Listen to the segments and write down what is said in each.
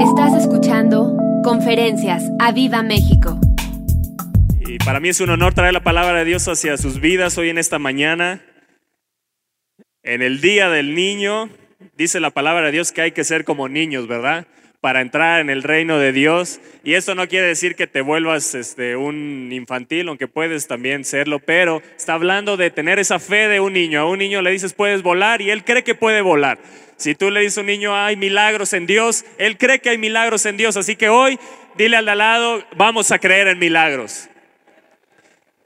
Estás escuchando Conferencias a Viva México. Y para mí es un honor traer la palabra de Dios hacia sus vidas hoy en esta mañana. En el Día del Niño, dice la palabra de Dios que hay que ser como niños, ¿verdad? Para entrar en el reino de Dios. Y esto no quiere decir que te vuelvas este, un infantil, aunque puedes también serlo, pero está hablando de tener esa fe de un niño. A un niño le dices puedes volar y él cree que puede volar. Si tú le dices a un niño hay milagros en Dios, él cree que hay milagros en Dios. Así que hoy dile al lado, vamos a creer en milagros.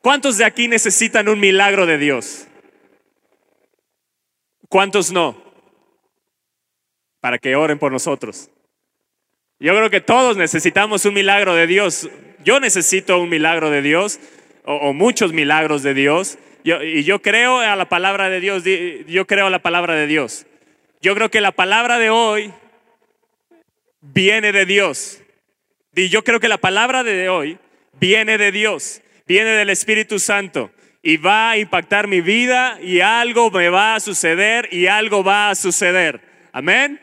¿Cuántos de aquí necesitan un milagro de Dios? ¿Cuántos no? Para que oren por nosotros. Yo creo que todos necesitamos un milagro de Dios. Yo necesito un milagro de Dios o, muchos milagros de Dios. Y yo creo a la palabra de Dios. di- Yo creo a la palabra de Dios. Yo creo que la palabra de hoy viene de Dios. Y yo creo que la palabra de hoy viene de Dios, viene del Espíritu Santo y va a impactar mi vida y algo me va a suceder y algo va a suceder. Amén.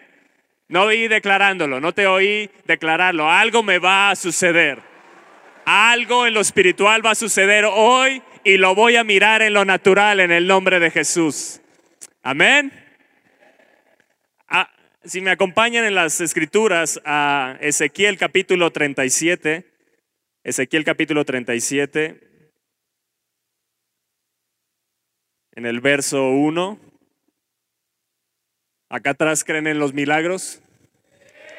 No oí declarándolo, no te oí declararlo, algo me va a suceder. Algo en lo espiritual va a suceder hoy y lo voy a mirar en lo natural en el nombre de Jesús. Amén. Si me acompañan en las escrituras a Ezequiel capítulo 37, Ezequiel capítulo 37, en el verso 1. ¿Acá atrás creen en los milagros?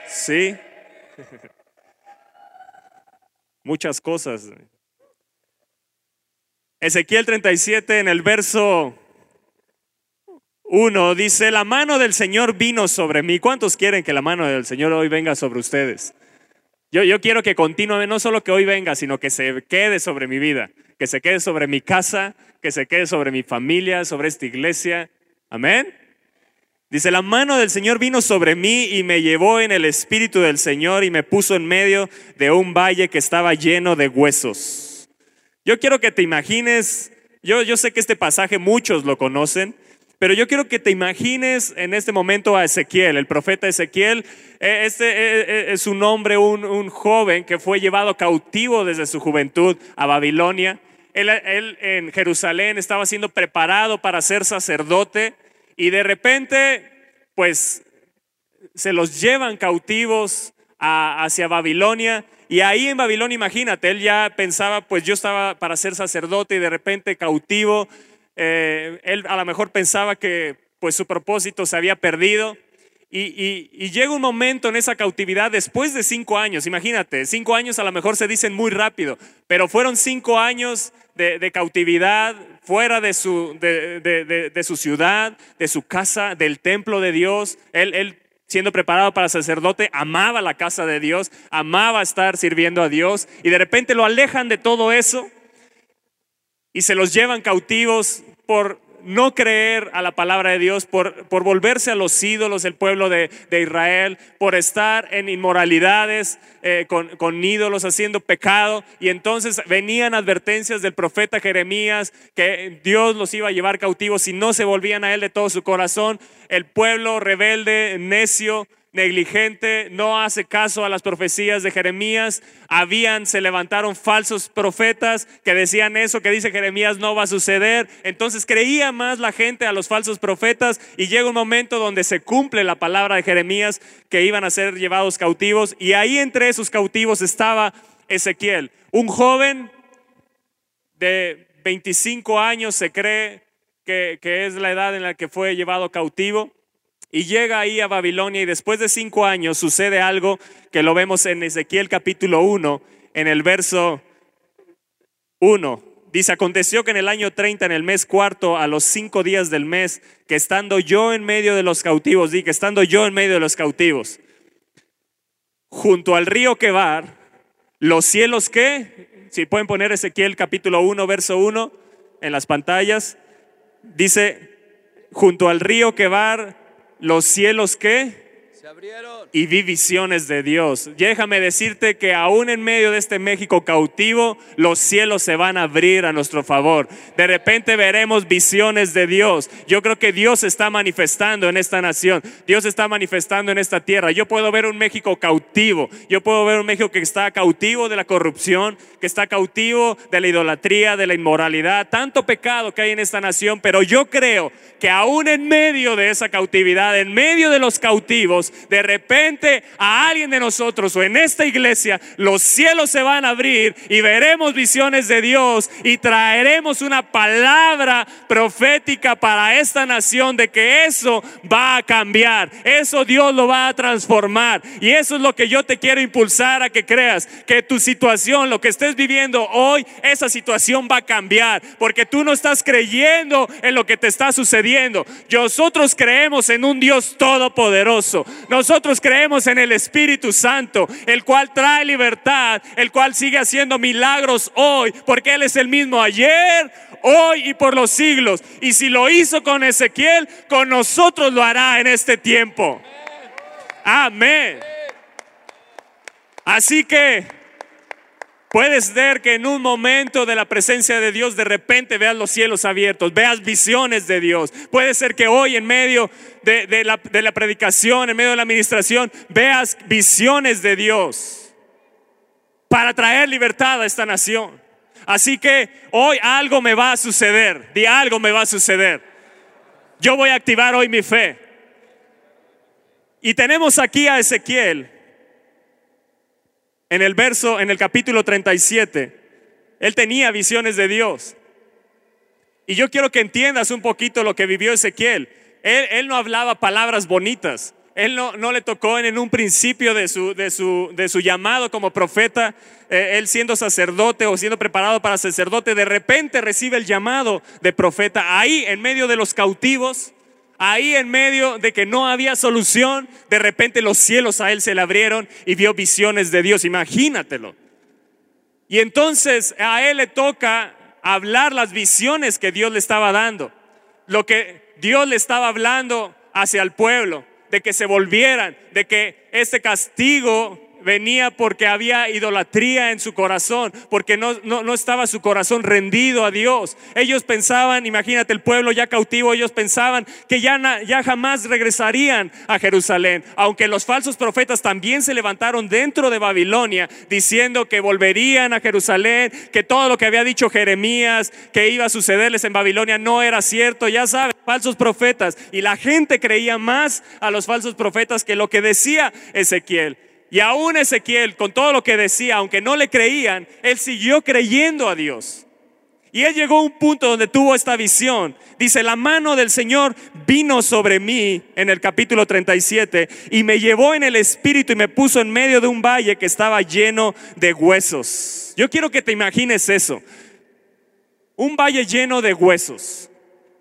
Sí. Muchas cosas. Ezequiel 37 en el verso 1 dice, la mano del Señor vino sobre mí. ¿Cuántos quieren que la mano del Señor hoy venga sobre ustedes? Yo, yo quiero que continúe, no solo que hoy venga, sino que se quede sobre mi vida, que se quede sobre mi casa, que se quede sobre mi familia, sobre esta iglesia. Amén. Dice, la mano del Señor vino sobre mí y me llevó en el espíritu del Señor y me puso en medio de un valle que estaba lleno de huesos. Yo quiero que te imagines, yo, yo sé que este pasaje muchos lo conocen, pero yo quiero que te imagines en este momento a Ezequiel, el profeta Ezequiel. Eh, Este eh, eh, es un hombre, un, joven que fue llevado cautivo desde su juventud a Babilonia. Él, él en Jerusalén estaba siendo preparado para ser sacerdote y de repente, pues se los llevan cautivos hacia Babilonia. Y ahí en Babilonia, imagínate, él ya pensaba, pues yo estaba para ser sacerdote y de repente cautivo. Eh, él a lo mejor pensaba que pues su propósito se había perdido. Y, llega un momento en esa cautividad después de cinco años, imagínate, cinco años a lo mejor se dicen muy rápido, pero fueron cinco años de, cautividad fuera de su, de- de- de su ciudad, de su casa, del templo de Dios. Él, él siendo preparado para sacerdote, amaba la casa de Dios, amaba estar sirviendo a Dios y de repente lo alejan de todo eso y se los llevan cautivos por no creer a la palabra de Dios, por, por volverse a los ídolos del pueblo de, de Israel, por estar en inmoralidades eh, con, con ídolos, haciendo pecado. Y entonces venían advertencias del profeta Jeremías que Dios los iba a llevar cautivos si no se volvían a él de todo su corazón. El pueblo rebelde, necio, negligente, no hace caso a las profecías de Jeremías. Habían, se levantaron falsos profetas que decían eso que dice Jeremías no va a suceder. Entonces creía más la gente a los falsos profetas y llega un momento donde se cumple la palabra de Jeremías que iban a ser llevados cautivos y ahí entre esos cautivos estaba Ezequiel, un joven de 25 años se cree que, que es la edad en la que fue llevado cautivo. Y llega ahí a Babilonia y después de cinco años sucede algo que lo vemos en Ezequiel capítulo 1, en el verso 1. Dice, aconteció que en el año 30, en el mes cuarto, a los cinco días del mes, que estando yo en medio de los cautivos, di que estando yo en medio de los cautivos, junto al río Quebar, los cielos que, si pueden poner Ezequiel capítulo 1, verso 1 en las pantallas, dice, junto al río Quebar, los cielos se y vi visiones de Dios. Déjame decirte que aún en medio de este México cautivo, los cielos se van a abrir a nuestro favor. De repente veremos visiones de Dios. Yo creo que Dios está manifestando en esta nación. Dios está manifestando en esta tierra. Yo puedo ver un México cautivo. Yo puedo ver un México que está cautivo de la corrupción, que está cautivo de la idolatría, de la inmoralidad, tanto pecado que hay en esta nación. Pero yo creo que aún en medio de esa cautividad, en medio de los cautivos, de repente a alguien de nosotros o en esta iglesia, los cielos se van a abrir y veremos visiones de Dios y traeremos una palabra profética para esta nación de que eso va a cambiar, eso Dios lo va a transformar. Y eso es lo que yo te quiero impulsar a que creas, que tu situación, lo que estés viviendo hoy, esa situación va a cambiar, porque tú no estás creyendo en lo que te está sucediendo. Nosotros creemos en un Dios todopoderoso. Nosotros creemos en el Espíritu Santo, el cual trae libertad, el cual sigue haciendo milagros hoy, porque Él es el mismo ayer, hoy y por los siglos. Y si lo hizo con Ezequiel, con nosotros lo hará en este tiempo. Amén. Así que puedes ver que en un momento de la presencia de Dios de repente veas los cielos abiertos, veas visiones de Dios. Puede ser que hoy en medio de, la, predicación, en medio de la administración, veas visiones de Dios para traer libertad a esta nación. Así que hoy algo me va a suceder, di algo me va a suceder. Yo voy a activar hoy mi fe. Y tenemos aquí a Ezequiel en el verso, en el capítulo 37. Él tenía visiones de Dios. Y yo quiero que entiendas un poquito lo que vivió Ezequiel. Él, no hablaba palabras bonitas. Él no, no, le tocó en un principio de su, de su, de su llamado como profeta, eh, él siendo sacerdote o siendo preparado para sacerdote, de repente recibe el llamado de profeta ahí en medio de los cautivos, ahí en medio de que no había solución, de repente los cielos a él se le abrieron y vio visiones de Dios, imagínatelo. Y entonces a él le toca hablar las visiones que Dios le estaba dando, lo que Dios le estaba hablando hacia el pueblo, de que se volvieran, de que este castigo venía porque había idolatría en su corazón, porque no, no, estaba su corazón rendido a Dios. Ellos pensaban, imagínate el pueblo ya cautivo, ellos pensaban que ya, ya jamás regresarían a Jerusalén, aunque los falsos profetas también se levantaron dentro de Babilonia diciendo que volverían a Jerusalén, que todo lo que había dicho Jeremías, que iba a sucederles en Babilonia no era cierto, ya saben, falsos profetas. Y la gente creía más a los falsos profetas que lo que decía Ezequiel. Y aún Ezequiel, con todo lo que decía, aunque no le creían, él siguió creyendo a Dios. Y él llegó a un punto donde tuvo esta visión. Dice, la mano del Señor vino sobre mí en el capítulo 37 y me llevó en el espíritu y me puso en medio de un valle que estaba lleno de huesos. Yo quiero que te imagines eso. Un valle lleno de huesos.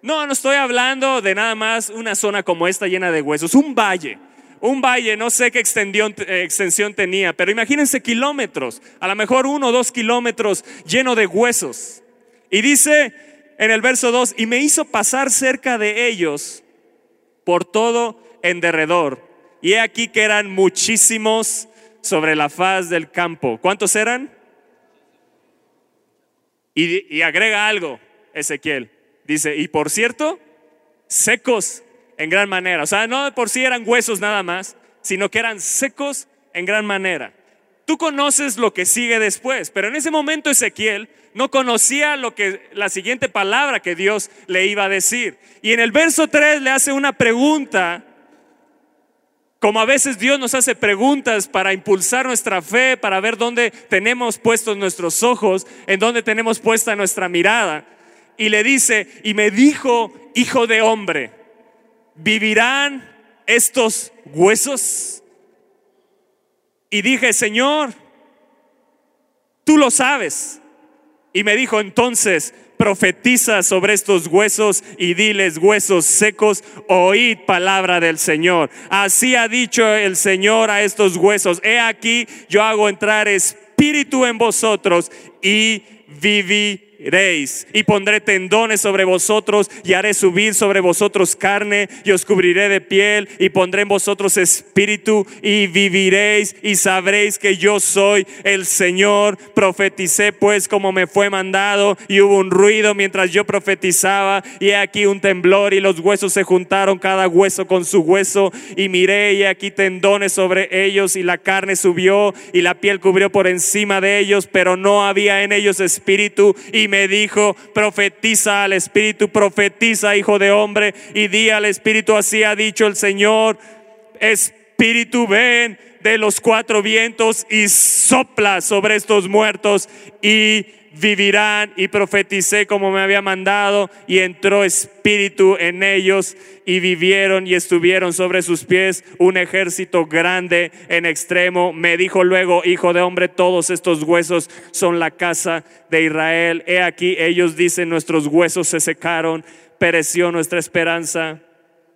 No, no estoy hablando de nada más una zona como esta llena de huesos. Un valle un valle, no sé qué eh, extensión, tenía, pero imagínense kilómetros, a lo mejor uno o dos kilómetros lleno de huesos. Y dice en el verso 2, y me hizo pasar cerca de ellos por todo en derredor. Y he aquí que eran muchísimos sobre la faz del campo. ¿Cuántos eran? Y, y agrega algo, Ezequiel. Dice, y por cierto, secos en gran manera. O sea, no por sí eran huesos nada más, sino que eran secos en gran manera. Tú conoces lo que sigue después, pero en ese momento Ezequiel no conocía lo que la siguiente palabra que Dios le iba a decir. Y en el verso 3 le hace una pregunta, como a veces Dios nos hace preguntas para impulsar nuestra fe, para ver dónde tenemos puestos nuestros ojos, en dónde tenemos puesta nuestra mirada. Y le dice, y me dijo, hijo de hombre, ¿vivirán estos huesos? Y dije, Señor, tú lo sabes. Y me dijo entonces, profetiza sobre estos huesos y diles, huesos secos, oíd palabra del Señor. Así ha dicho el Señor a estos huesos, he aquí, yo hago entrar espíritu en vosotros y vivirán y pondré tendones sobre vosotros y haré subir sobre vosotros carne y os cubriré de piel y pondré en vosotros espíritu y viviréis y sabréis que yo soy el Señor. Profeticé pues como me fue mandado y hubo un ruido mientras yo profetizaba y aquí un temblor y los huesos se juntaron cada hueso con su hueso y miré y aquí tendones sobre ellos y la carne subió y la piel cubrió por encima de ellos, pero no había en ellos espíritu me dijo, profetiza al Espíritu, profetiza, hijo de hombre, y di al Espíritu, así ha dicho el Señor, Espíritu, ven de los cuatro vientos y sopla sobre estos muertos y vivirán y profeticé como me había mandado y entró espíritu en ellos y vivieron y estuvieron sobre sus pies un ejército grande en extremo. Me dijo luego, hijo de hombre, todos estos huesos son la casa de Israel. He aquí, ellos dicen, nuestros huesos se secaron, pereció nuestra esperanza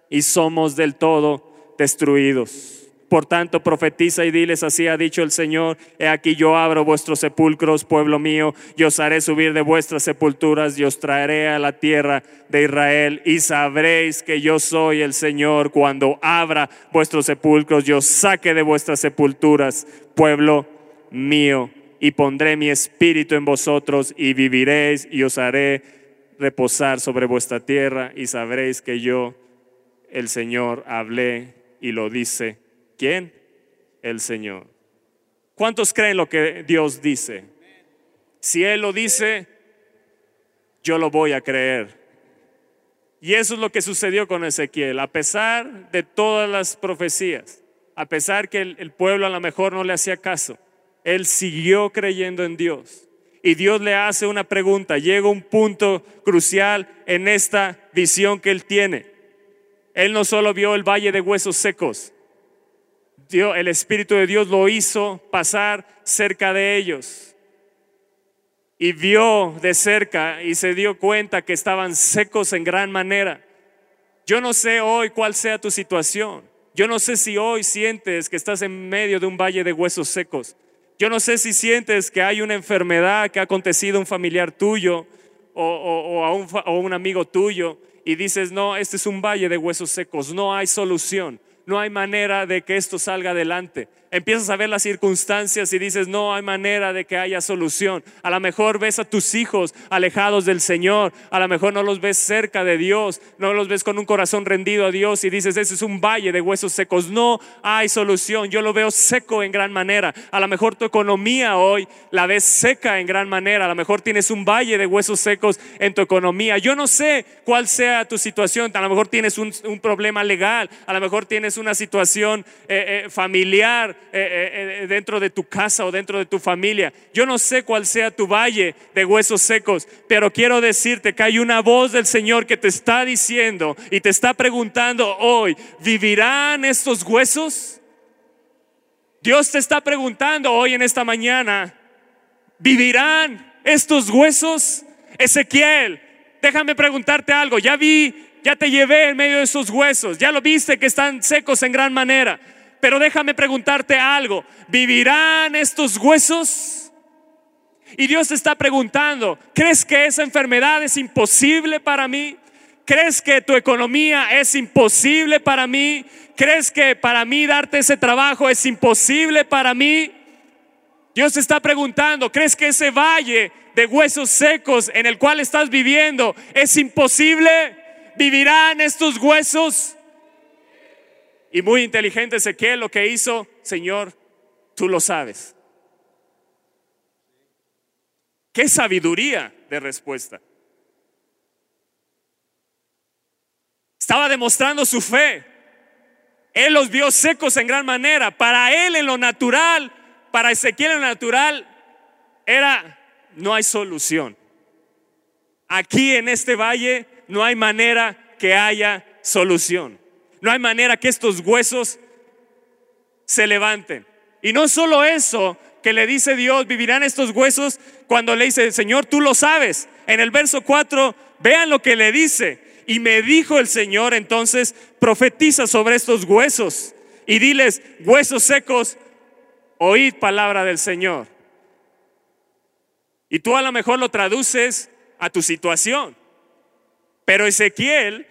y somos del todo destruidos. Por tanto, profetiza y diles, así ha dicho el Señor, he aquí yo abro vuestros sepulcros, pueblo mío, y os haré subir de vuestras sepulturas y os traeré a la tierra de Israel y sabréis que yo soy el Señor cuando abra vuestros sepulcros, yo saque de vuestras sepulturas, pueblo mío, y pondré mi espíritu en vosotros y viviréis y os haré reposar sobre vuestra tierra y sabréis que yo, el Señor, hablé y lo dice ¿Quién? El Señor. ¿Cuántos creen lo que Dios dice? Si Él lo dice, yo lo voy a creer. Y eso es lo que sucedió con Ezequiel. A pesar de todas las profecías, a pesar que el, pueblo a lo mejor no le hacía caso, él siguió creyendo en Dios. Y Dios le hace una pregunta. Llega un punto crucial en esta visión que él tiene. Él no solo vio el valle de huesos secos, el Espíritu de Dios lo hizo pasar cerca de ellos. Y vio de cerca y se dio cuenta que estaban secos en gran manera. Yo no sé hoy cuál sea tu situación. Yo no sé si hoy sientes que estás en medio de un valle de huesos secos. Yo no sé si sientes que hay una enfermedad que ha acontecido a un familiar tuyo o a un amigo tuyo y dices, no, este es un valle de huesos secos, no hay solución no hay manera de que esto salga adelante empiezas a ver las circunstancias y dices, no hay manera de que haya solución. A lo mejor ves a tus hijos alejados del Señor, a lo mejor no los ves cerca de Dios, no los ves con un corazón rendido a Dios y dices, ese es un valle de huesos secos. No hay solución, yo lo veo seco en gran manera. A lo mejor tu economía hoy la ves seca en gran manera, a lo mejor tienes un valle de huesos secos en tu economía. Yo no sé cuál sea tu situación, a lo mejor tienes un, problema legal, a lo mejor tienes una situación eh, eh, familiar eh, eh, eh, dentro de tu casa o dentro de tu familia. Yo no sé cuál sea tu valle de huesos secos, pero quiero decirte que hay una voz del Señor que te está diciendo y te está preguntando hoy, ¿vivirán estos huesos? Dios te está preguntando hoy en esta mañana, ¿vivirán estos huesos? Ezequiel, déjame preguntarte algo, ya vi, ya te llevé en medio de esos huesos, ya lo viste que están secos en gran manera. Pero déjame preguntarte algo, ¿vivirán estos huesos? Y Dios te está preguntando, ¿crees que esa enfermedad es imposible para mí? ¿Crees que tu economía es imposible para mí? ¿Crees que para mí darte ese trabajo es imposible para mí? Dios te está preguntando, ¿crees que ese valle de huesos secos en el cual estás viviendo es imposible? ¿Vivirán estos huesos? Y muy inteligente Ezequiel lo que hizo, Señor, tú lo sabes. Qué sabiduría de respuesta. Estaba demostrando su fe. Él los vio secos en gran manera. Para él en lo natural, para Ezequiel en lo natural, era, no hay solución. Aquí en este valle no hay manera que haya solución. No hay manera que estos huesos se levanten. Y no solo eso que le dice Dios, vivirán estos huesos cuando le dice, Señor, tú lo sabes. En el verso 4, vean lo que le dice. Y me dijo el Señor, entonces, profetiza sobre estos huesos y diles, huesos secos, oíd palabra del Señor. Y tú a lo mejor lo traduces a tu situación. Pero Ezequiel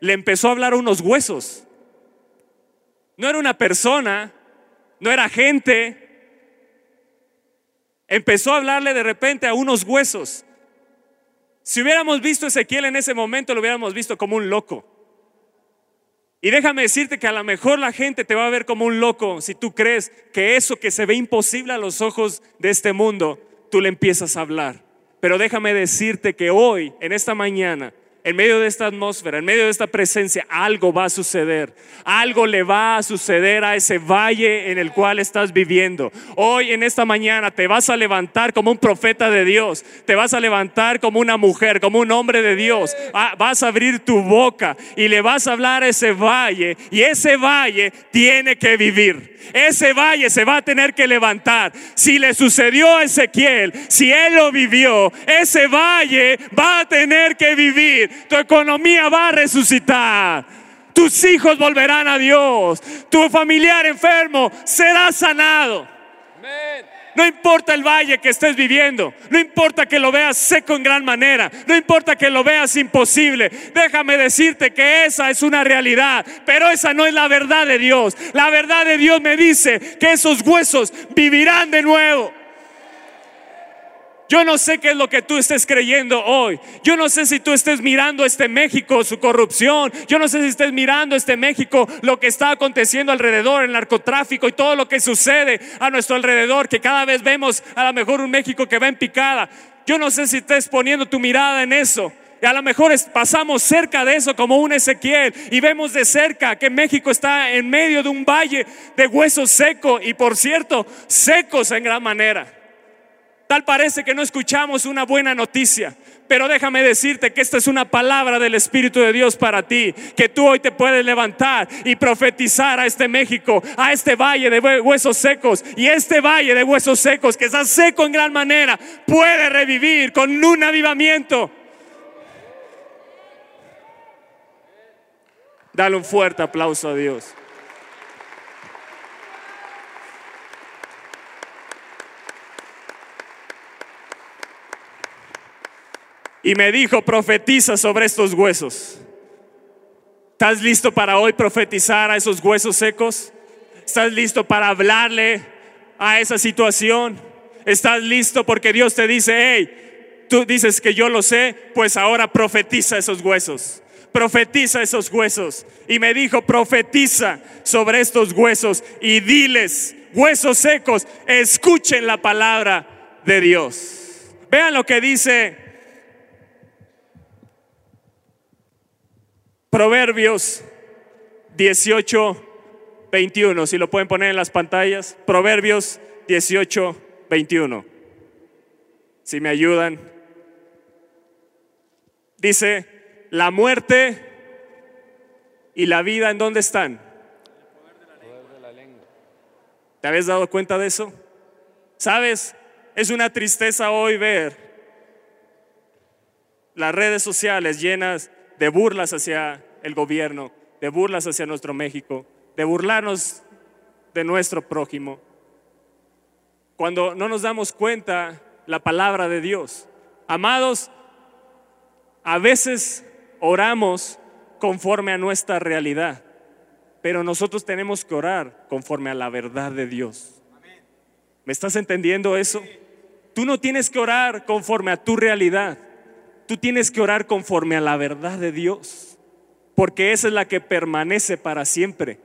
le empezó a hablar a unos huesos. No era una persona, no era gente. Empezó a hablarle de repente a unos huesos. Si hubiéramos visto a Ezequiel en ese momento, lo hubiéramos visto como un loco. Y déjame decirte que a lo mejor la gente te va a ver como un loco si tú crees que eso que se ve imposible a los ojos de este mundo, tú le empiezas a hablar. Pero déjame decirte que hoy, en esta mañana, en medio de esta atmósfera, en medio de esta presencia, algo va a suceder. Algo le va a suceder a ese valle en el cual estás viviendo. Hoy en esta mañana te vas a levantar como un profeta de Dios. Te vas a levantar como una mujer, como un hombre de Dios. Ah, vas a abrir tu boca y le vas a hablar a ese valle. Y ese valle tiene que vivir. Ese valle se va a tener que levantar. Si le sucedió a Ezequiel, si él lo vivió, ese valle va a tener que vivir tu economía va a resucitar. Tus hijos volverán a Dios. Tu familiar enfermo será sanado. No importa el valle que estés viviendo, no importa que lo veas seco en gran manera, no importa que lo veas imposible, déjame decirte que esa es una realidad, pero esa no es la verdad de Dios. La verdad de Dios me dice que esos huesos vivirán de nuevo. Yo no sé qué es lo que tú estés creyendo hoy. Yo no sé si tú estés mirando este México, su corrupción. Yo no sé si estés mirando este México, lo que está aconteciendo alrededor, el narcotráfico y todo lo que sucede a nuestro alrededor, que cada vez vemos a lo mejor un México que va en picada. Yo no sé si estés poniendo tu mirada en eso. Y a lo mejor pasamos cerca de eso como un Ezequiel y vemos de cerca que México está en medio de un valle de huesos secos y por cierto, secos en gran manera. Tal parece que no escuchamos una buena noticia. Pero déjame decirte que esta es una palabra del Espíritu de Dios para ti, que tú hoy te puedes levantar y profetizar a este México, a este valle de huesos secos. Y este valle de huesos secos, que está seco en gran manera, puede revivir con un avivamiento. Dale un fuerte aplauso a Dios. Y me dijo, profetiza sobre estos huesos. ¿Estás listo para hoy profetizar a esos huesos secos? ¿Estás listo para hablarle a esa situación? ¿Estás listo porque Dios te dice, hey, tú dices que yo lo sé, pues ahora profetiza esos huesos? Profetiza esos huesos. Y me dijo, profetiza sobre estos huesos y diles, huesos secos, escuchen la palabra de Dios. Vean lo que dice Proverbios 18, 21, si lo pueden poner en las pantallas. Proverbios 18, 21. Si me ayudan. Dice, la muerte y la vida, ¿en dónde están? ¿Te habías dado cuenta de eso? ¿Sabes? Es una tristeza hoy ver las redes sociales llenas de burlas hacia el gobierno, de burlas hacia nuestro México, de burlarnos de nuestro prójimo. Cuando no nos damos cuenta la palabra de Dios. Amados, a veces oramos conforme a nuestra realidad, pero nosotros tenemos que orar conforme a la verdad de Dios. ¿Me estás entendiendo eso? Tú no tienes que orar conforme a tu realidad. Tú tienes que orar conforme a la verdad de Dios, porque esa es la que permanece para siempre.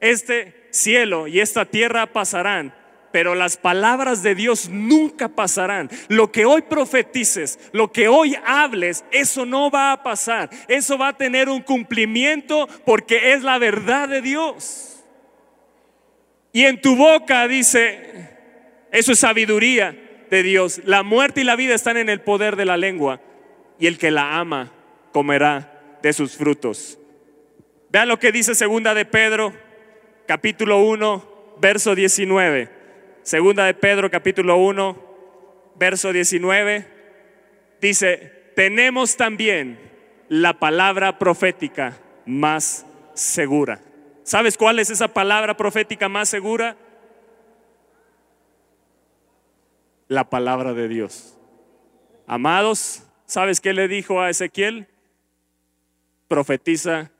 Este cielo y esta tierra pasarán, pero las palabras de Dios nunca pasarán. Lo que hoy profetices, lo que hoy hables, eso no va a pasar. Eso va a tener un cumplimiento porque es la verdad de Dios. Y en tu boca dice, eso es sabiduría de Dios. La muerte y la vida están en el poder de la lengua y el que la ama comerá de sus frutos. Vean lo que dice segunda de Pedro, capítulo 1, verso 19. Segunda de Pedro, capítulo 1, verso 19. Dice, tenemos también la palabra profética más segura. ¿Sabes cuál es esa palabra profética más segura? La palabra de Dios. Amados, ¿sabes qué le dijo a Ezequiel? Profetiza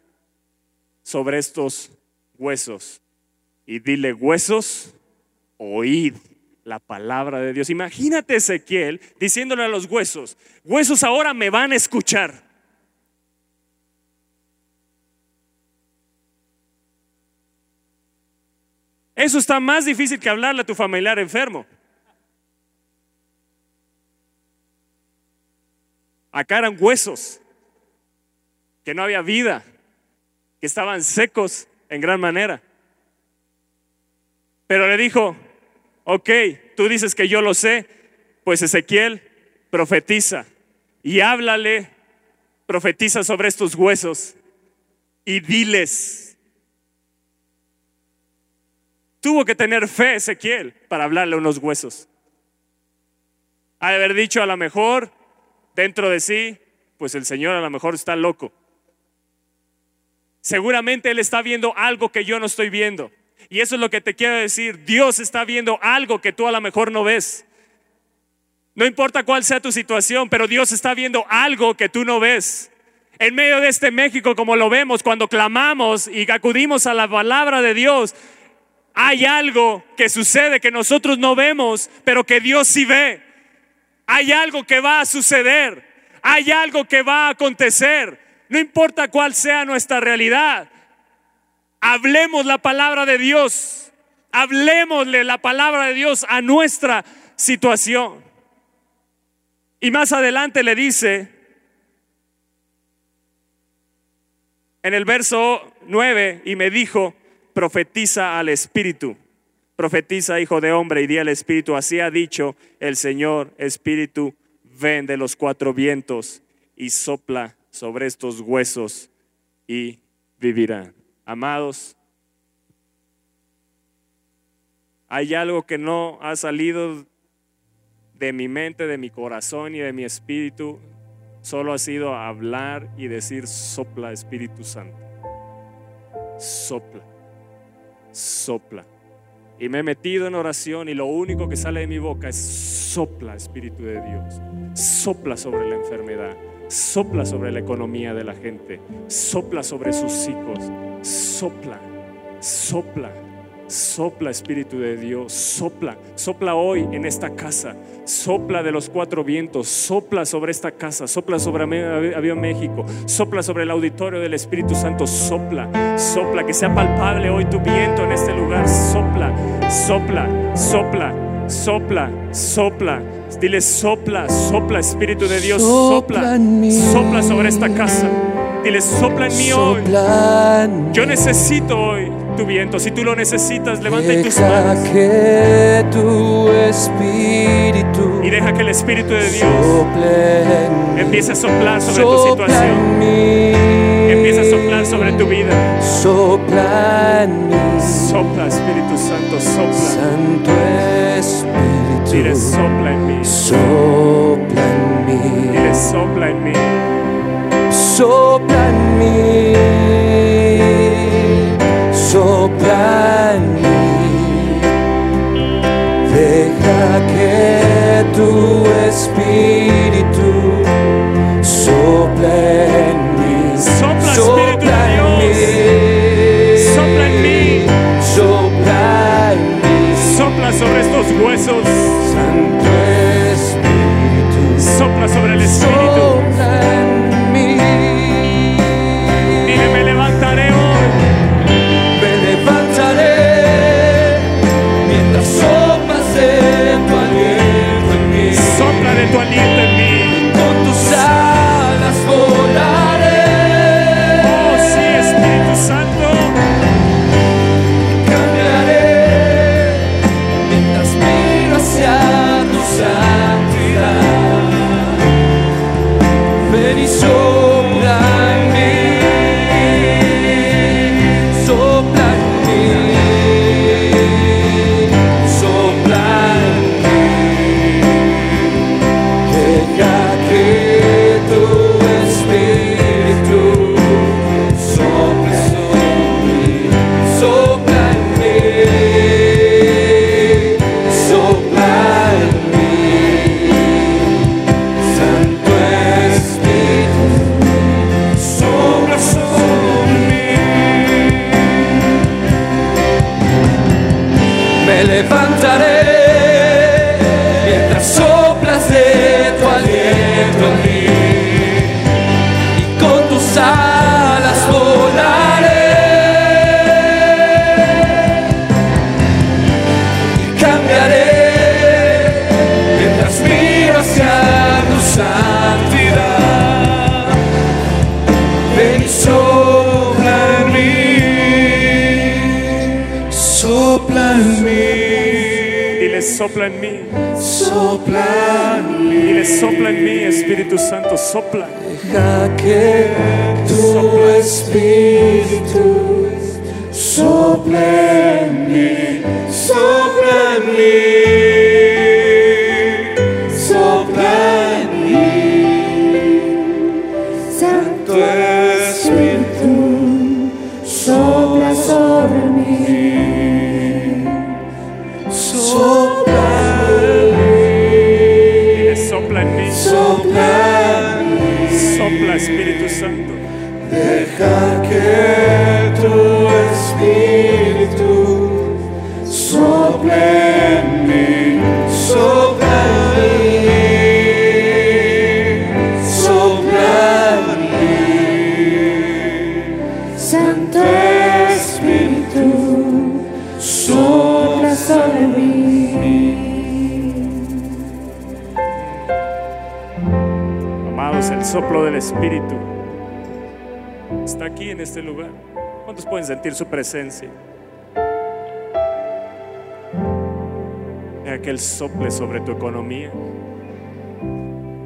sobre estos huesos y dile, huesos, oíd la palabra de Dios. Imagínate Ezequiel diciéndole a los huesos, huesos ahora me van a escuchar. Eso está más difícil que hablarle a tu familiar enfermo. Acá eran huesos, que no había vida, que estaban secos en gran manera. Pero le dijo, ok, tú dices que yo lo sé, pues Ezequiel profetiza y háblale, profetiza sobre estos huesos y diles. Tuvo que tener fe Ezequiel para hablarle unos huesos. Ha de haber dicho a lo mejor dentro de sí, pues el Señor a lo mejor está loco. Seguramente Él está viendo algo que yo no estoy viendo. Y eso es lo que te quiero decir. Dios está viendo algo que tú a lo mejor no ves. No importa cuál sea tu situación, pero Dios está viendo algo que tú no ves. En medio de este México, como lo vemos, cuando clamamos y acudimos a la palabra de Dios, hay algo que sucede que nosotros no vemos, pero que Dios sí ve. Hay algo que va a suceder. Hay algo que va a acontecer. No importa cuál sea nuestra realidad. Hablemos la palabra de Dios. Hablemosle la palabra de Dios a nuestra situación. Y más adelante le dice, en el verso 9, y me dijo, profetiza al Espíritu, profetiza hijo de hombre, y di al Espíritu, así ha dicho el Señor, Espíritu, ven de los cuatro vientos y sopla sobre estos huesos y vivirán. Amados, hay algo que no ha salido de mi mente, de mi corazón y de mi espíritu. Solo ha sido hablar y decir, sopla Espíritu Santo. Sopla, sopla. Y me he metido en oración y lo único que sale de mi boca es sopla Espíritu de Dios. Sopla sobre la enfermedad. Sopla sobre la economía de la gente. Sopla sobre sus hijos sopla, sopla, sopla Espíritu de Dios, sopla, sopla hoy en esta casa, sopla de los cuatro vientos, sopla sobre esta casa, sopla sobre Avión México, sopla sobre el auditorio del Espíritu Santo, sopla, sopla, que sea palpable hoy tu viento en este lugar, sopla, sopla, sopla, sopla, sopla. Dile sopla, sopla Espíritu de Dios, sopla, sopla sobre esta casa. Dile, sopla en mí hoy. Yo necesito hoy tu viento. Si tú lo necesitas, levanta tus manos. que tu espíritu y deja que el Espíritu de Dios empiece a soplar sobre tu situación. Empieza a soplar sobre tu vida. Sopla en mí. Sopla, Espíritu Santo, sopla. Santo Espíritu. Dile, sopla en mí. Sopla en mí. Dile, sopla en mí sopla en mí, sopla en mí, deja que tu espíritu sople en mí, sopla, sopla en mí, sopla en mí, sopla en mí, sopla sobre estos huesos, Santo Espíritu, sopla sobre el Espíritu. Ven y Santo. deja aquí en este lugar. ¿Cuántos pueden sentir su presencia? Deja que Él sople sobre tu economía.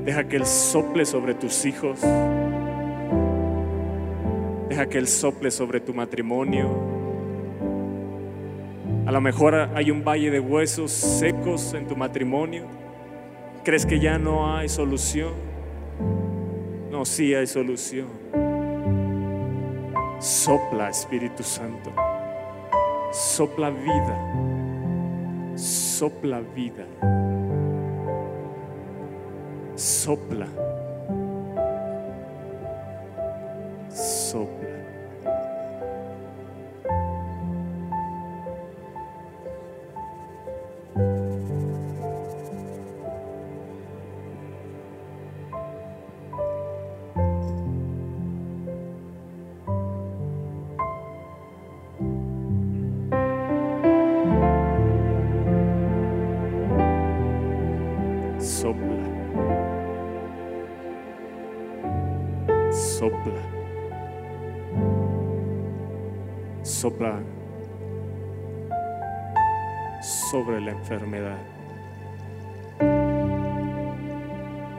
Deja que Él sople sobre tus hijos. Deja que Él sople sobre tu matrimonio. A lo mejor hay un valle de huesos secos en tu matrimonio. ¿Crees que ya no hay solución? No, sí hay solución. Sopla, Espíritu Santo. Sopla vida. Sopla vida. Sopla. Sopla. La enfermedad.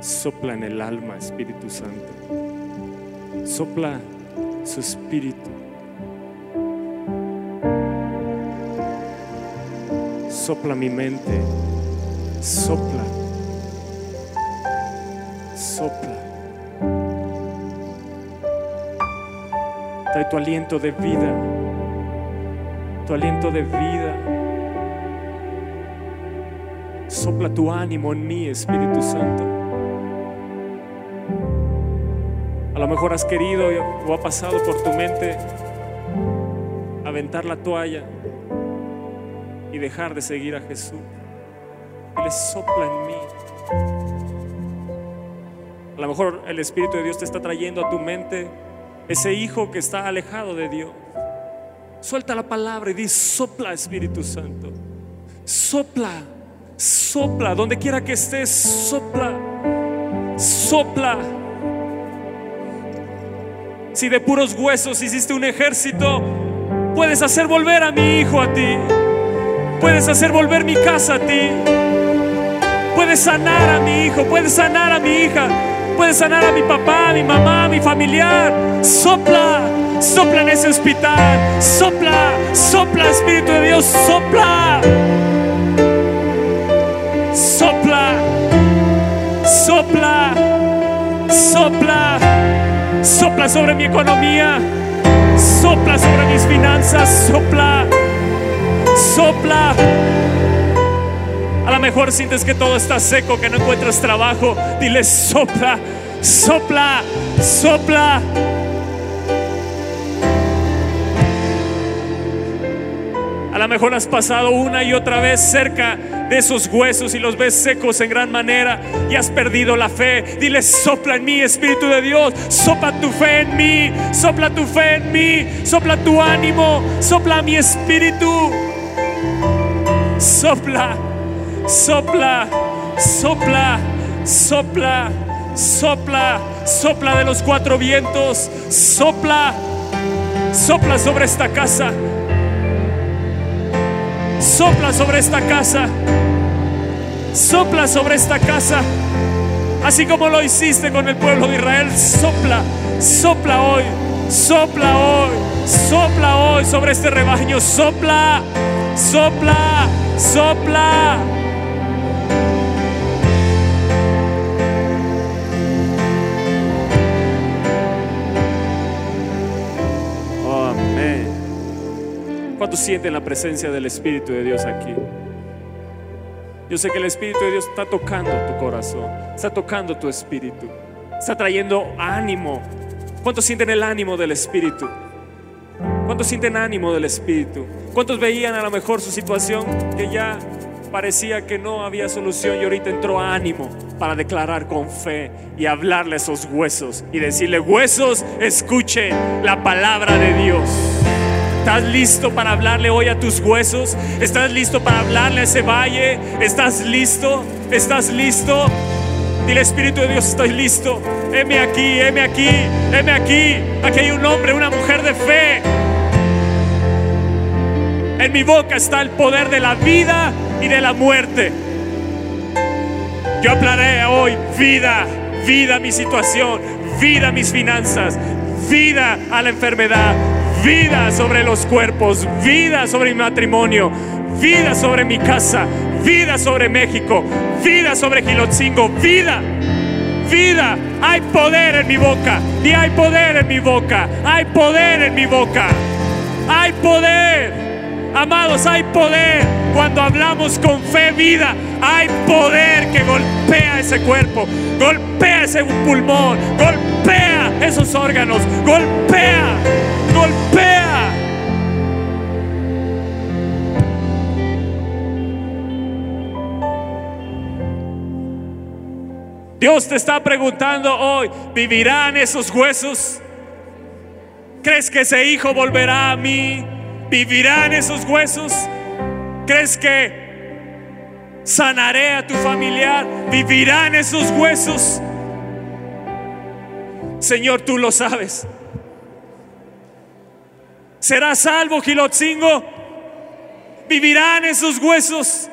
Sopla en el alma, Espíritu Santo. Sopla su espíritu. Sopla mi mente. Sopla. Sopla. Trae tu aliento de vida. Tu aliento de vida. Sopla tu ánimo en mí, Espíritu Santo. A lo mejor has querido o ha pasado por tu mente aventar la toalla y dejar de seguir a Jesús. Él sopla en mí. A lo mejor el Espíritu de Dios te está trayendo a tu mente ese hijo que está alejado de Dios. Suelta la palabra y di, sopla Espíritu Santo. Sopla, sopla, donde quiera que estés, sopla, sopla. Si de puros huesos hiciste un ejército, puedes hacer volver a mi hijo a ti. Puedes hacer volver mi casa a ti. Puedes sanar a mi hijo, puedes sanar a mi hija, puedes sanar a mi papá, a mi mamá, a mi familiar. Sopla, sopla en ese hospital. Sopla, sopla, Espíritu de Dios, sopla. Sopla, sopla, sopla, sopla sobre mi economía. Sopla sobre mis finanzas, sopla, sopla. A lo mejor sientes que todo está seco, que no encuentras trabajo. Dile, sopla, sopla, sopla. A lo mejor has pasado una y otra vez cerca de esos huesos y los ves secos en gran manera y has perdido la fe. Dile, sopla en mí, Espíritu de Dios. Sopla tu fe en mí, sopla tu fe en mí, sopla tu ánimo, sopla mi espíritu. Sopla, sopla, sopla, sopla. Sopla, sopla de los cuatro vientos. Sopla, sopla sobre esta casa. Sopla sobre esta casa. Sopla sobre esta casa. Así como lo hiciste con el pueblo de Israel. Sopla, sopla hoy. Sopla hoy. Sopla hoy sobre este rebaño. Sopla, sopla, sopla. ¿Cuántos sienten la presencia del Espíritu de Dios aquí? Yo sé que el Espíritu de Dios está tocando tu corazón, está tocando tu espíritu, está trayendo ánimo. ¿Cuántos sienten el ánimo del Espíritu? ¿Cuántos sienten ánimo del Espíritu? ¿Cuántos veían a lo mejor su situación que ya parecía que no había solución y ahorita entró ánimo para declarar con fe y hablarle a esos huesos y decirle, huesos, escuchen la palabra de Dios? ¿Estás listo para hablarle hoy a tus huesos? ¿Estás listo para hablarle a ese valle? ¿Estás listo? ¿Estás listo? Dile Espíritu de Dios, estoy listo. Heme aquí, heme aquí, heme aquí. Aquí hay un hombre, una mujer de fe. En mi boca está el poder de la vida y de la muerte. Yo hablaré hoy vida, vida a mi situación, vida a mis finanzas, vida a la enfermedad, vida sobre los cuerpos, vida sobre mi matrimonio, vida sobre mi casa, vida sobre México, vida sobre Gilotzingo, vida, vida. Hay poder en mi boca y hay poder en mi boca, hay poder en mi boca, hay poder. Amados, hay poder cuando hablamos con fe, vida. Hay poder que golpea ese cuerpo, golpea ese pulmón, golpea esos órganos, golpea, golpea. Dios te está preguntando hoy, ¿vivirán esos huesos? ¿Crees que ese hijo volverá a mí? ¿Vivirán esos huesos? ¿Crees que sanaré a tu familiar? ¿Vivirán esos huesos? Señor, tú lo sabes. ¿Será salvo Gilotzingo? ¿Vivirán esos huesos?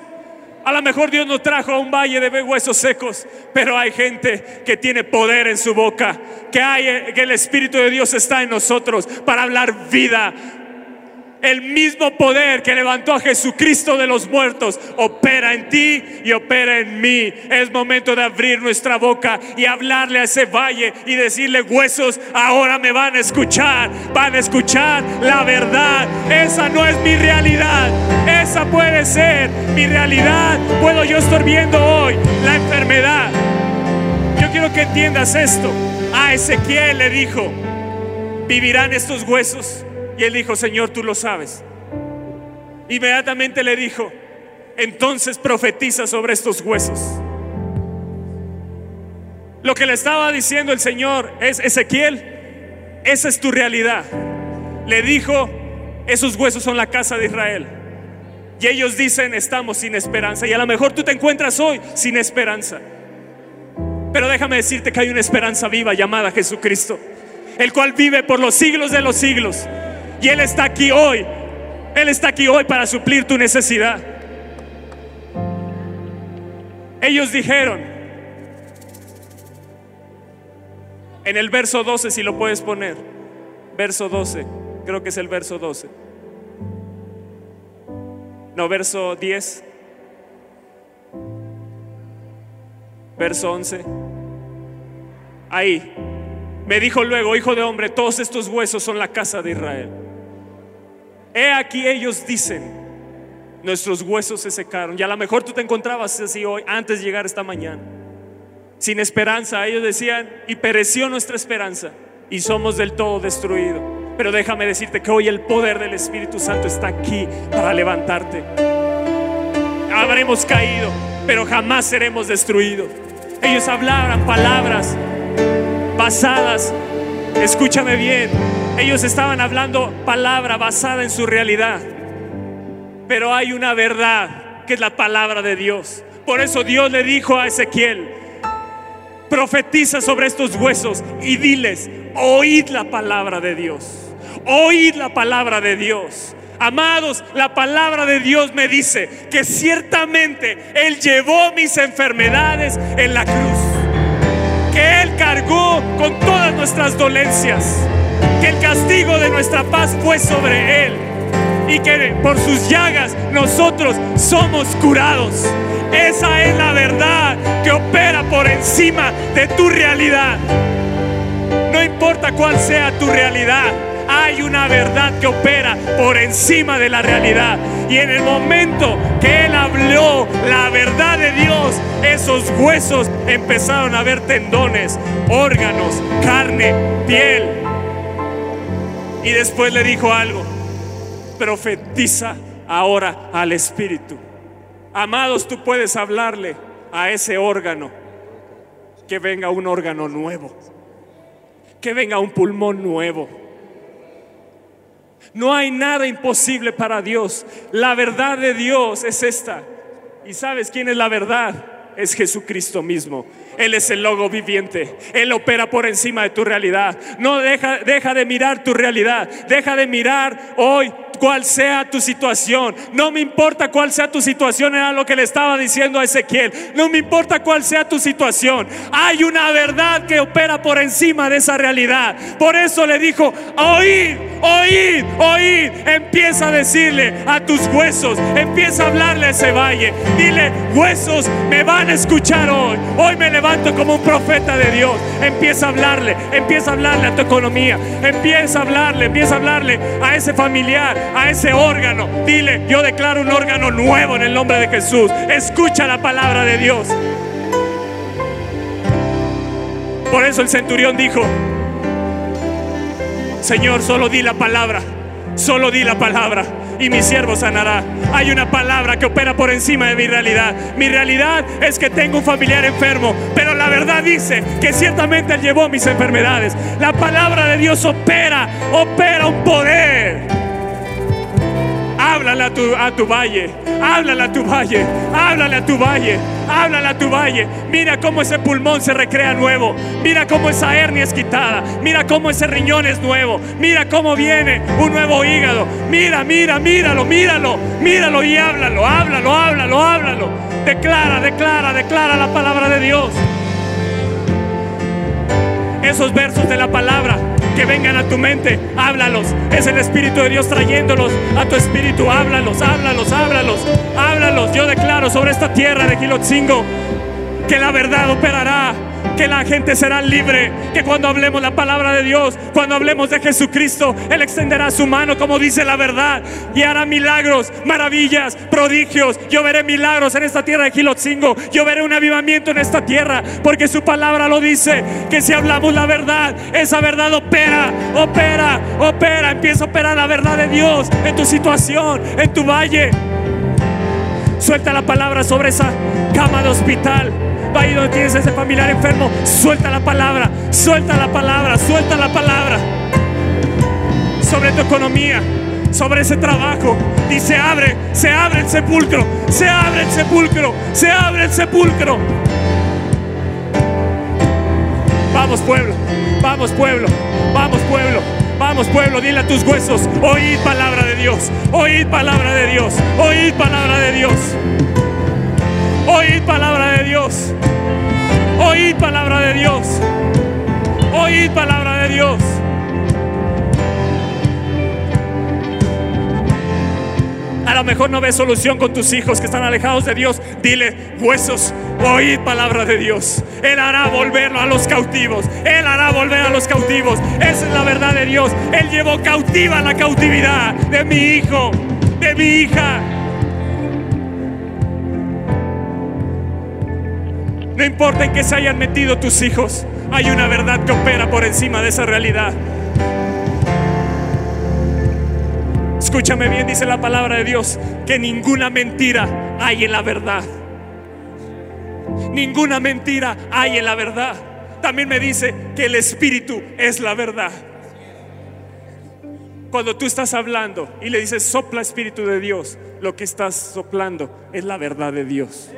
A lo mejor Dios nos trajo a un valle de huesos secos, pero hay gente que tiene poder en su boca, que hay que el espíritu de Dios está en nosotros para hablar vida, el mismo poder que levantó a Jesucristo de los muertos opera en ti y opera en mí. Es momento de abrir nuestra boca y hablarle a ese valle y decirle, huesos, ahora me van a escuchar, van a escuchar la verdad. Esa no es mi realidad, esa puede ser mi realidad. Puedo yo estar viendo hoy la enfermedad. Yo quiero que entiendas esto. A Ezequiel le dijo, ¿vivirán estos huesos? Y él dijo, Señor, tú lo sabes. Inmediatamente le dijo, entonces profetiza sobre estos huesos. Lo que le estaba diciendo el Señor es, Ezequiel, esa es tu realidad. Le dijo, esos huesos son la casa de Israel. Y ellos dicen, estamos sin esperanza. Y a lo mejor tú te encuentras hoy sin esperanza. Pero déjame decirte que hay una esperanza viva llamada Jesucristo, el cual vive por los siglos de los siglos. Y Él está aquí hoy. Él está aquí hoy para suplir tu necesidad. Ellos dijeron, en el verso 12, si lo puedes poner, verso 12, creo que es el verso 12. No, verso 10. Verso 11. Ahí. Me dijo luego, hijo de hombre, todos estos huesos son la casa de Israel. He aquí ellos dicen, nuestros huesos se secaron. Y a lo mejor tú te encontrabas así hoy, antes de llegar esta mañana, sin esperanza. Ellos decían, y pereció nuestra esperanza, y somos del todo destruidos. Pero déjame decirte que hoy el poder del Espíritu Santo está aquí para levantarte. Habremos caído, pero jamás seremos destruidos. Ellos hablaban palabras basadas, escúchame bien, ellos estaban hablando palabra basada en su realidad. Pero hay una verdad que es la palabra de Dios. Por eso Dios le dijo a Ezequiel, profetiza sobre estos huesos y diles, oíd la palabra de Dios, oíd la palabra de Dios. Amados, la palabra de Dios me dice que ciertamente Él llevó mis enfermedades en la cruz, que Él cargó con todas nuestras dolencias, que el castigo de nuestra paz fue sobre Él y que por sus llagas nosotros somos curados. Esa es la verdad que opera por encima de tu realidad. No importa cuál sea tu realidad hay una verdad que opera por encima de la realidad. Y en el momento que él habló la verdad de Dios, esos huesos empezaron a ver tendones, órganos, carne, piel. Y después le dijo algo, profetiza ahora al Espíritu. Amados, tú puedes hablarle a ese órgano que venga un órgano nuevo, que venga un pulmón nuevo no hay nada imposible para Dios. La verdad de Dios es esta. ¿Y sabes quién es la verdad? Es Jesucristo mismo. Él es el logo viviente. Él opera por encima de tu realidad. No deja, deja de mirar tu realidad. Deja de mirar hoy cuál sea tu situación. No me importa cuál sea tu situación, era lo que le estaba diciendo a Ezequiel. No me importa cuál sea tu situación. Hay una verdad que opera por encima de esa realidad. Por eso le dijo, oíd, oíd, oíd. Empieza a decirle a tus huesos, empieza a hablarle a ese valle. Dile, huesos, me van a escuchar hoy. Hoy me levanto como un profeta de Dios. Empieza a hablarle, empieza a hablarle a tu economía. Empieza a hablarle, empieza a hablarle a ese familiar, a ese órgano. Dile, yo declaro un órgano nuevo en el nombre de Jesús. Escucha la palabra de Dios. Por eso el centurión dijo, Señor, solo di la palabra, solo di la palabra y mi siervo sanará. Hay una palabra que opera por encima de mi realidad. Mi realidad es que tengo un familiar enfermo, pero la verdad dice que ciertamente Él llevó mis enfermedades. La palabra de Dios opera, opera un poder háblale a tu, a tu valle, háblale a tu valle, háblale a tu valle, háblale a tu valle. Mira cómo ese pulmón se recrea nuevo, mira cómo esa hernia es quitada, mira cómo ese riñón es nuevo, mira cómo viene un nuevo hígado. Mira, mira, míralo, míralo, míralo y háblalo, háblalo, háblalo, háblalo. Declara, declara, declara la palabra de Dios. Esos versos de la palabra que vengan a tu mente, háblalos. Es el Espíritu de Dios trayéndolos a tu espíritu. Háblalos, háblalos, háblalos, háblalos. Yo declaro sobre esta tierra de Gilotzingo que la verdad operará que la gente será libre, que cuando hablemos la palabra de Dios, cuando hablemos de Jesucristo, Él extenderá su mano como dice la verdad y hará milagros, maravillas, prodigios. Yo veré milagros en esta tierra de Gilotzingo, yo veré un avivamiento en esta tierra, porque su palabra lo dice, que si hablamos la verdad, esa verdad opera, opera, opera, empieza a operar la verdad de Dios en tu situación, en tu valle. Suelta la palabra sobre esa cama de hospital ahí donde tienes ese familiar enfermo, suelta la palabra, suelta la palabra, suelta la palabra. Sobre tu economía, sobre ese trabajo. Y se abre, se abre el sepulcro, se abre el sepulcro, se abre el sepulcro. Vamos pueblo, vamos pueblo, vamos pueblo. Vamos pueblo, dile a tus huesos, oíd palabra de Dios, oíd palabra de Dios, oíd palabra de Dios. Oíd palabra de Dios. Oíd palabra de Dios. Oíd palabra de Dios. A lo mejor no ves solución con tus hijos que están alejados de Dios. Dile, huesos, oíd palabra de Dios. Él hará volver a los cautivos. Él hará volver a los cautivos. Esa es la verdad de Dios. Él llevó cautiva la cautividad de mi hijo, de mi hija. No importa en qué se hayan metido tus hijos, hay una verdad que opera por encima de esa realidad. Escúchame bien, dice la palabra de Dios, que ninguna mentira hay en la verdad. Ninguna mentira hay en la verdad. También me dice que el Espíritu es la verdad. Cuando tú estás hablando y le dices, sopla Espíritu de Dios, lo que estás soplando es la verdad de Dios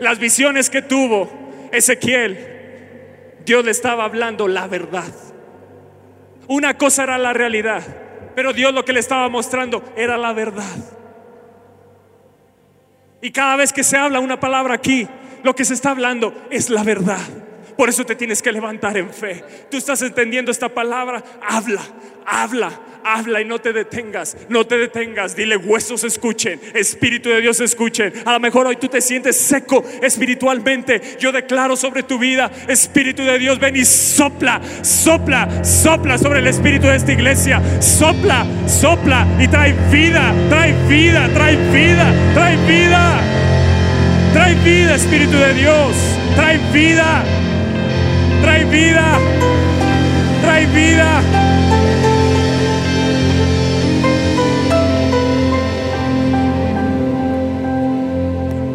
las visiones que tuvo, Ezequiel, Dios le estaba hablando la verdad. Una cosa era la realidad, pero Dios lo que le estaba mostrando era la verdad. Y cada vez que se habla una palabra aquí, lo que se está hablando es la verdad. Por eso te tienes que levantar en fe. Tú estás entendiendo esta palabra, habla, habla, habla y no te detengas, no te detengas. Dile, huesos escuchen, Espíritu de Dios escuchen. A lo mejor hoy tú te sientes seco espiritualmente. Yo declaro sobre tu vida, Espíritu de Dios, ven y sopla, sopla, sopla sobre el Espíritu de esta iglesia. Sopla, sopla y trae vida, trae vida, trae vida, trae vida. Trae vida, Espíritu de Dios. Trae vida. Trae vida. Trae vida.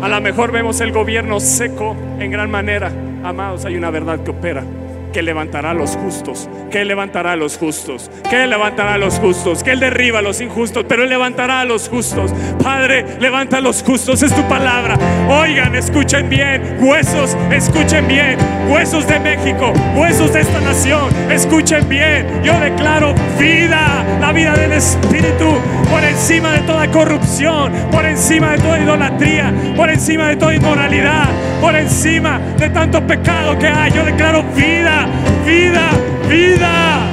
A lo mejor vemos el gobierno seco en gran manera. Amados, hay una verdad que opera que levantará a los justos, que levantará a los justos, que levantará a los justos, que Él derriba a los injustos, pero Él levantará a los justos. Padre, levanta a los justos, es tu palabra. Oigan, escuchen bien, huesos, escuchen bien, huesos de México, huesos de esta nación, escuchen bien. Yo declaro vida, la vida del Espíritu, por encima de toda corrupción, por encima de toda idolatría, por encima de toda inmoralidad, por encima de tanto pecado que hay. Yo declaro vida vida, vida,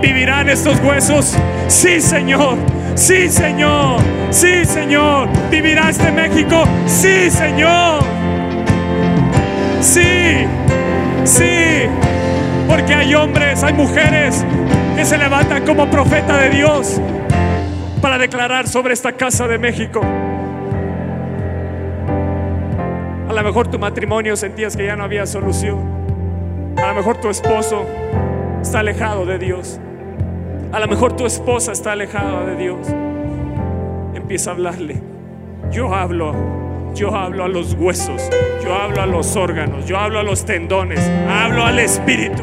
¿Vivirán estos huesos? Sí, Señor. Sí, Señor. Sí, Señor. ¿Vivirá este México? Sí, Señor. Sí, sí. Porque hay hombres, hay mujeres que se levantan como profeta de Dios para declarar sobre esta casa de México. Lo mejor tu matrimonio sentías que ya no había solución. A lo mejor tu esposo está alejado de Dios. A lo mejor tu esposa está alejada de Dios. Empieza a hablarle. Yo hablo, yo hablo a los huesos, yo hablo a los órganos, yo hablo a los tendones, hablo al espíritu.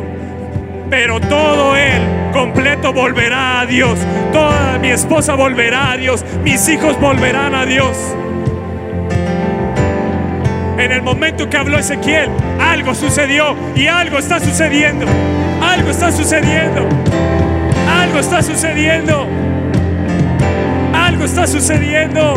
Pero todo él completo volverá a Dios. Toda mi esposa volverá a Dios. Mis hijos volverán a Dios. En el momento que habló Ezequiel, algo sucedió y algo está sucediendo. Algo está sucediendo. Algo está sucediendo. Algo está sucediendo.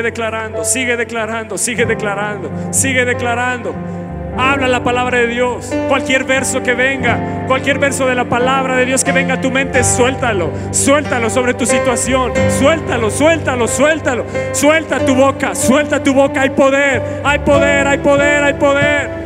Sigue declarando, sigue declarando, sigue declarando, sigue declarando. Habla la palabra de Dios. Cualquier verso que venga, cualquier verso de la palabra de Dios que venga a tu mente, suéltalo. Suéltalo sobre tu situación. Suéltalo, suéltalo, suéltalo. Suelta tu boca, suelta tu boca. Hay poder, hay poder, hay poder, hay poder.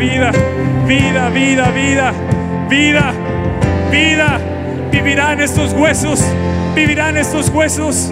Vida, vida, vida, vida, vida, vida. Vivirán estos huesos, vivirán estos huesos.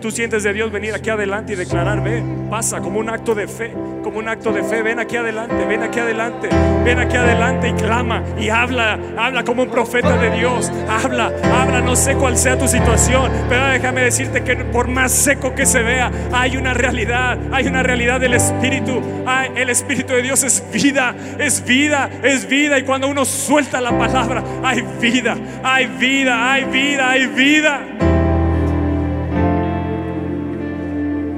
Tú, sientes de Dios venir aquí adelante y declarar, ve, pasa como un acto de fe, como un acto de fe, ven aquí adelante, ven aquí adelante, ven aquí adelante y clama y habla, habla como un profeta de Dios, habla, habla, no sé cuál sea tu situación, pero déjame decirte que por más seco que se vea, hay una realidad, hay una realidad del Espíritu, Hay- el Espíritu de Dios es vida, es vida, es vida. Y cuando uno suelta la palabra, hay vida, hay vida, hay vida, hay vida.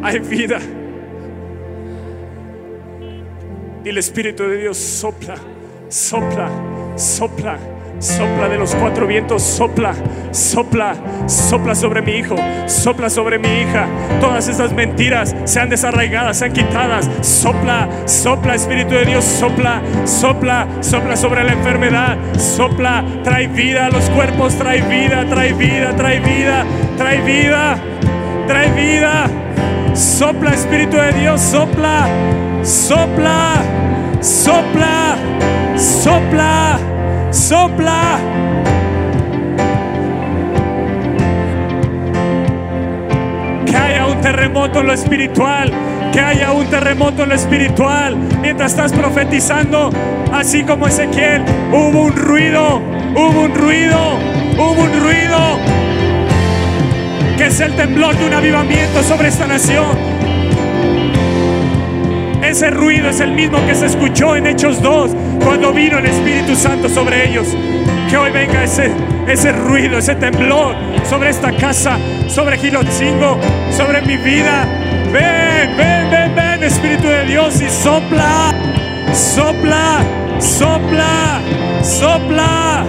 Hay vida. Y el Espíritu de Dios sopla, sopla, sopla, Sopla de los cuatro vientos, sopla, sopla, sopla sobre mi hijo, sopla sobre mi hija. Todas esas mentiras sean desarraigadas, sean quitadas. Sopla, sopla, Espíritu de Dios, sopla, sopla, sopla sobre la enfermedad. Sopla, trae vida a los cuerpos, trae vida, trae vida, trae vida, trae vida, trae vida. Sopla, Espíritu de Dios, sopla, sopla, sopla, sopla sopla. Que haya un terremoto en lo espiritual, que haya un terremoto en lo espiritual. Mientras estás profetizando, así como Ezequiel, hubo un ruido, hubo un ruido, hubo un ruido. Que es el temblor de un avivamiento sobre esta nación. Ese ruido es el mismo que se escuchó en Hechos 2 cuando vino el Espíritu Santo sobre ellos. Que hoy venga ese, ese ruido, ese temblor sobre esta casa, sobre Gilotzingo, sobre mi vida. Ven, ven, ven, ven, Espíritu de Dios y sopla, sopla, sopla, sopla.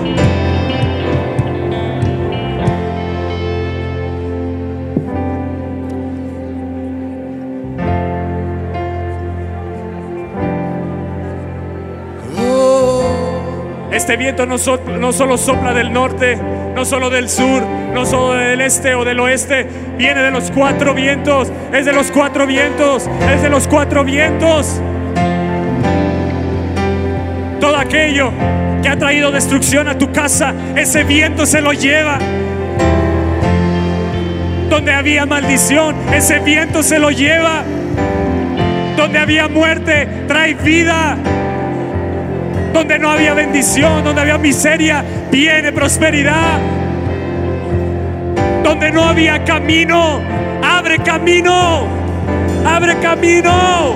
Este viento no, no, solo sopla del norte, no solo del sur, no solo del este o del oeste, viene de los cuatro vientos, es de los cuatro vientos, es de los cuatro vientos. Todo aquello que ha traído destrucción a tu casa, ese viento se lo lleva. Donde había maldición, ese viento se lo lleva. Donde había muerte, trae vida. Donde no había bendición, donde había miseria, viene prosperidad. Donde no había camino, abre camino. Abre camino.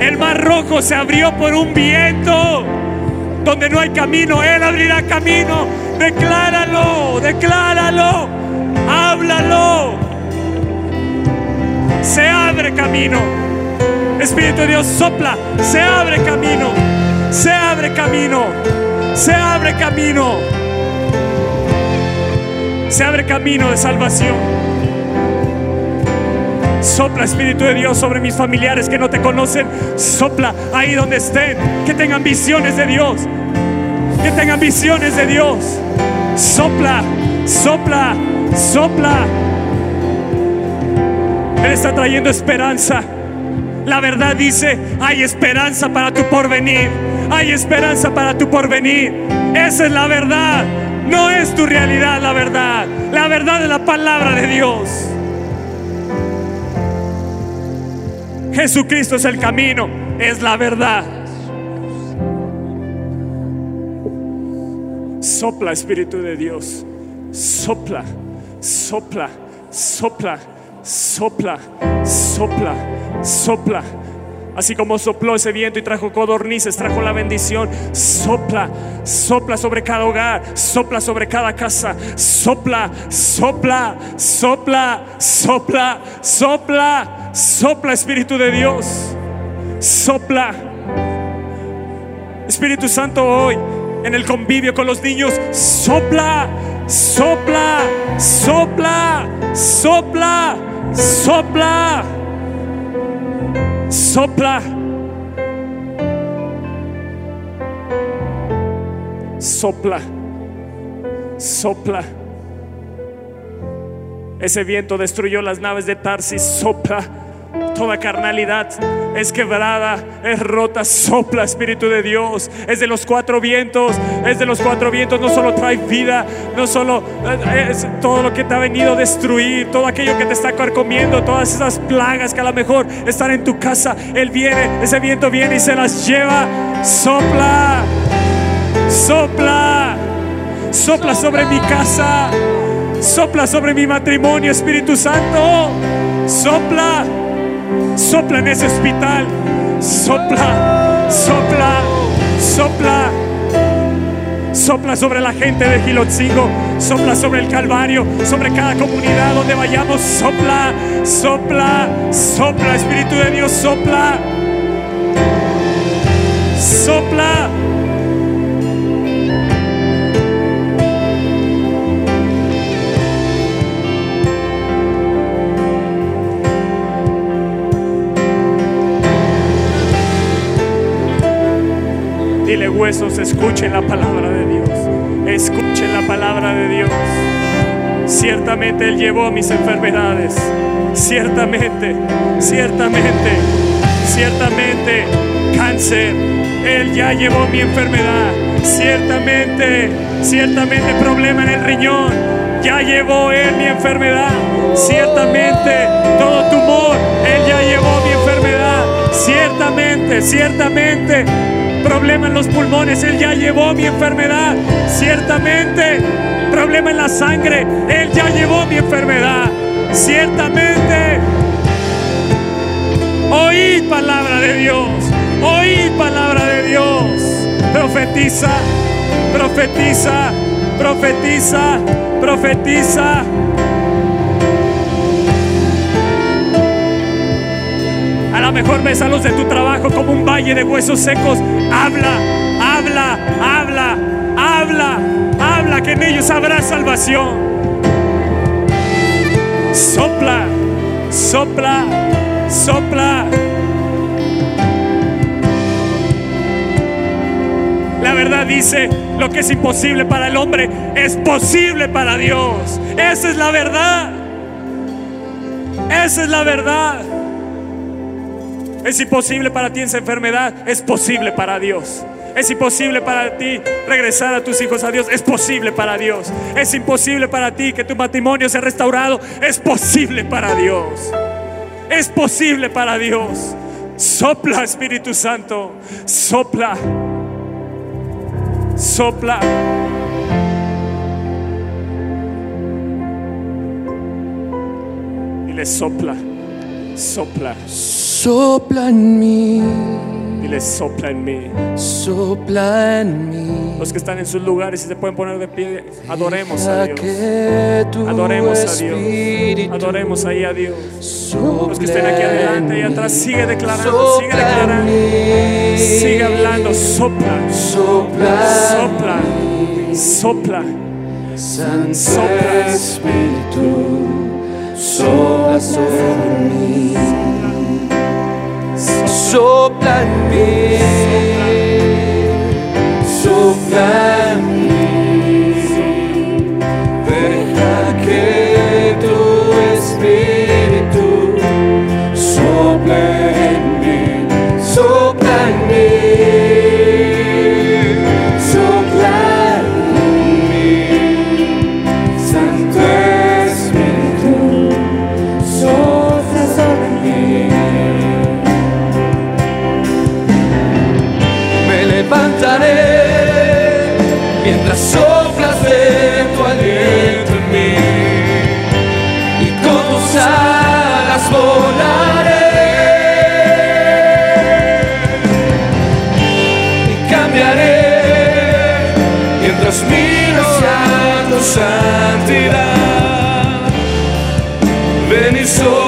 El mar rojo se abrió por un viento. Donde no hay camino, Él abrirá camino. Decláralo, decláralo, háblalo. Se abre camino. Espíritu de Dios sopla, se abre camino, se abre camino, se abre camino, se abre camino de salvación. Sopla, Espíritu de Dios, sobre mis familiares que no te conocen. Sopla ahí donde estén. Que tengan visiones de Dios. Que tengan visiones de Dios. Sopla, sopla, sopla. Él está trayendo esperanza. La verdad dice, hay esperanza para tu porvenir. Hay esperanza para tu porvenir. Esa es la verdad. No es tu realidad la verdad. La verdad es la palabra de Dios. Jesucristo es el camino, es la verdad. Sopla, Espíritu de Dios. Sopla, sopla, sopla, sopla, sopla sopla. Así como sopló ese viento y trajo codornices, trajo la bendición. Sopla, sopla sobre cada hogar, sopla sobre cada casa. Sopla, sopla, sopla, sopla, sopla, sopla, Espíritu de Dios. Sopla. Espíritu Santo hoy en el convivio con los niños, sopla, sopla, sopla, sopla, sopla. Sopla. Sopla. Sopla. Ese viento destruyó las naves de Tarsis. Sopla. Toda carnalidad es quebrada, es rota, sopla Espíritu de Dios. Es de los cuatro vientos, es de los cuatro vientos. No solo trae vida, no solo eh, es todo lo que te ha venido a destruir, todo aquello que te está carcomiendo, todas esas plagas que a lo mejor están en tu casa. Él viene, ese viento viene y se las lleva. Sopla, sopla, sopla sobre mi casa, sopla sobre mi matrimonio, Espíritu Santo. Sopla. Sopla en ese hospital. Sopla, sopla, sopla. Sopla sobre la gente de Gilotzingo, sopla sobre el Calvario, sobre cada comunidad donde vayamos. Sopla, sopla, sopla, Espíritu de Dios, sopla. Sopla. Huesos escuchen la palabra de Dios. Escuchen la palabra de Dios. Ciertamente Él llevó mis enfermedades. Ciertamente, ciertamente, ciertamente, cáncer. Él ya llevó mi enfermedad. Ciertamente, ciertamente, problema en el riñón. Ya llevó Él mi enfermedad. Ciertamente, todo tumor. Él ya llevó mi enfermedad. Ciertamente, ciertamente, problema en los pulmones. Él ya llevó mi enfermedad. Ciertamente, problema en la sangre. Él ya llevó mi enfermedad. Ciertamente. Oíd palabra de Dios. Oíd palabra de Dios. Profetiza, profetiza, profetiza, profetiza. Lo mejor ves a los de tu trabajo como un valle de huesos secos. Habla, habla, habla, habla, habla, que en ellos habrá salvación. Sopla, sopla, sopla. La verdad dice, lo que es imposible para el hombre es posible para Dios. Esa es la verdad. Esa es la verdad. Es imposible para ti esa enfermedad, es posible para Dios. Es imposible para ti regresar a tus hijos a Dios, es posible para Dios. Es imposible para ti que tu matrimonio sea restaurado, es posible para Dios. Es posible para Dios. Sopla, Espíritu Santo, sopla. Sopla. Y le sopla, sopla. Sopla en mí, Dile sopla en mí. sopla en mí. Los que están en sus lugares y se pueden poner de pie, adoremos a Dios. Adoremos a Dios. Adoremos ahí a Dios. Los que estén aquí adelante y atrás, sigue declarando, sigue declarando. Sigue hablando, sopla, Sopla, sopla, sopla. Sopla. Espíritu, sopla sobre mí. Sopla en mí. Sopla. Ven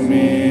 me.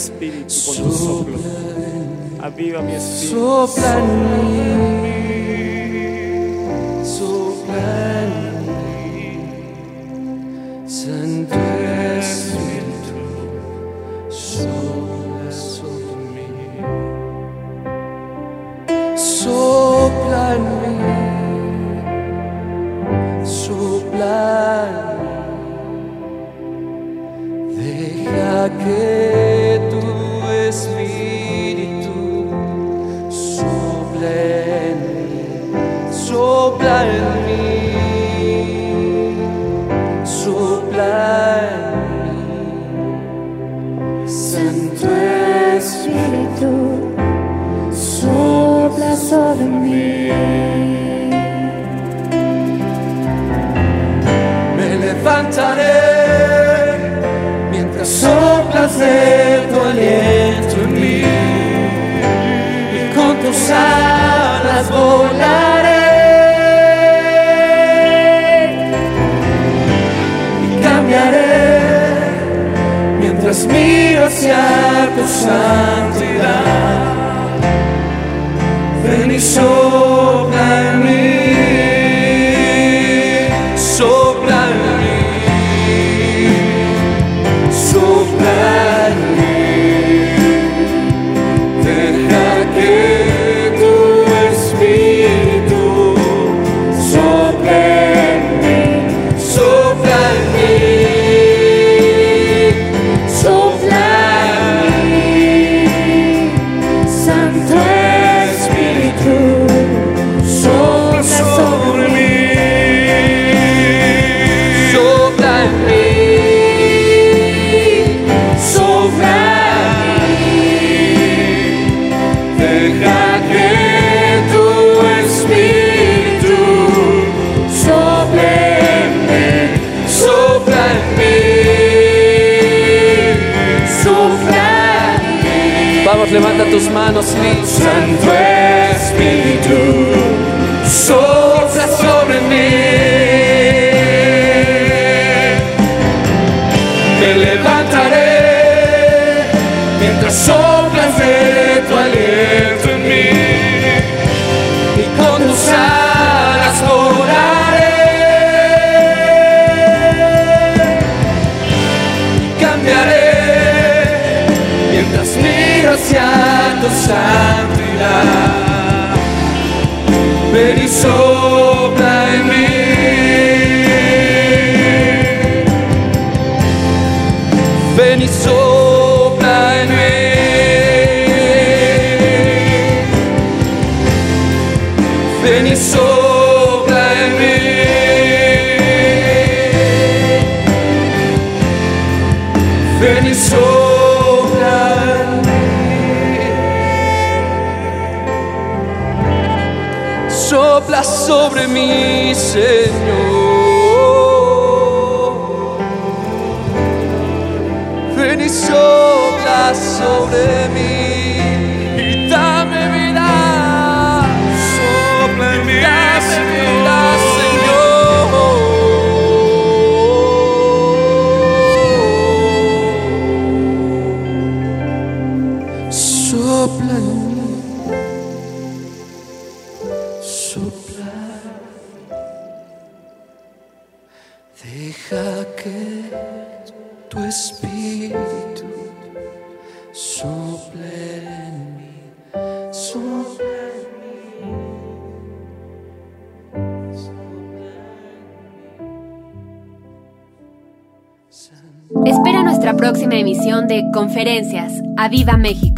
espíritu con tu soplo. Aviva mi espíritu. Sopla en mí, sopla en mí, Santo Espíritu, sopla sobre mí, sopla en mí, sopla en mí, deja que time. santo, santidad. Ven y sobre mí, Señor. Ven y sopla sobre mí. de Conferencias. ¡A Viva México!